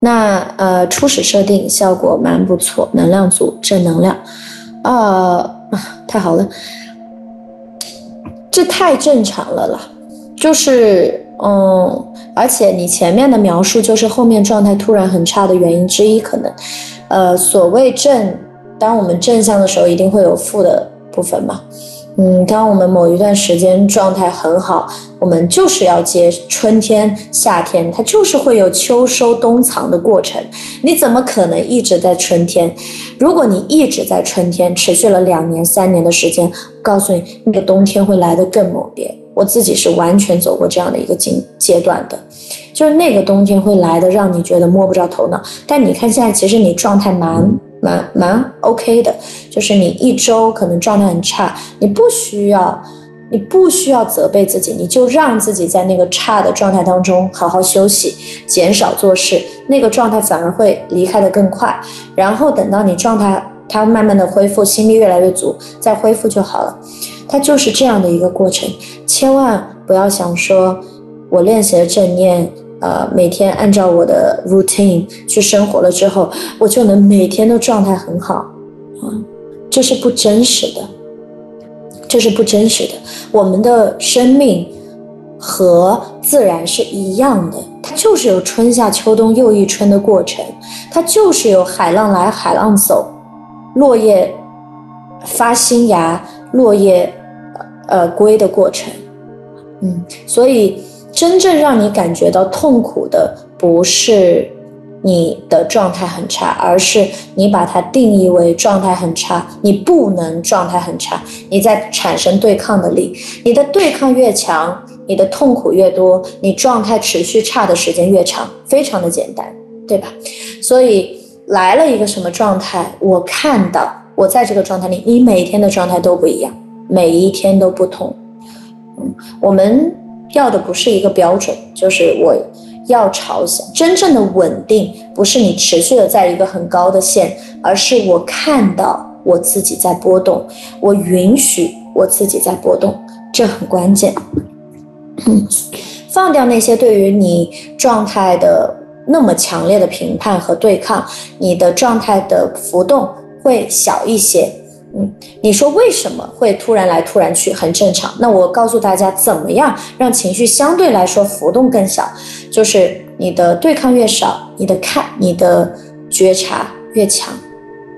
那呃，初始设定效果蛮不错，能量组正能量，啊，太好了，这太正常了啦，就是嗯，而且你前面的描述就是后面状态突然很差的原因之一，可能，呃，所谓正，当我们正向的时候，一定会有负的部分嘛。嗯，当我们某一段时间状态很好，我们就是要接春天、夏天，它就是会有秋收冬藏的过程。你怎么可能一直在春天？如果你一直在春天，持续了两年、三年的时间，告诉你，那个冬天会来得更猛烈。我自己是完全走过这样的一个阶阶段的，就是那个冬天会来的，让你觉得摸不着头脑。但你看现在，其实你状态蛮。蛮蛮 OK 的，就是你一周可能状态很差，你不需要，你不需要责备自己，你就让自己在那个差的状态当中好好休息，减少做事，那个状态反而会离开的更快。然后等到你状态它慢慢的恢复，心力越来越足，再恢复就好了。它就是这样的一个过程，千万不要想说，我练习了正念。呃，每天按照我的 routine 去生活了之后，我就能每天都状态很好，啊，这是不真实的，这是不真实的。我们的生命和自然是一样的，它就是有春夏秋冬又一春的过程，它就是有海浪来海浪走，落叶发新芽，落叶呃归的过程，嗯，所以。真正让你感觉到痛苦的，不是你的状态很差，而是你把它定义为状态很差。你不能状态很差，你在产生对抗的力。你的对抗越强，你的痛苦越多，你状态持续差的时间越长。非常的简单，对吧？所以来了一个什么状态，我看到我在这个状态里，你每天的状态都不一样，每一天都不同。嗯，我们。要的不是一个标准，就是我要朝向真正的稳定，不是你持续的在一个很高的线，而是我看到我自己在波动，我允许我自己在波动，这很关键。放掉那些对于你状态的那么强烈的评判和对抗，你的状态的浮动会小一些。嗯，你说为什么会突然来突然去，很正常。那我告诉大家，怎么样让情绪相对来说浮动更小，就是你的对抗越少，你的看，你的觉察越强。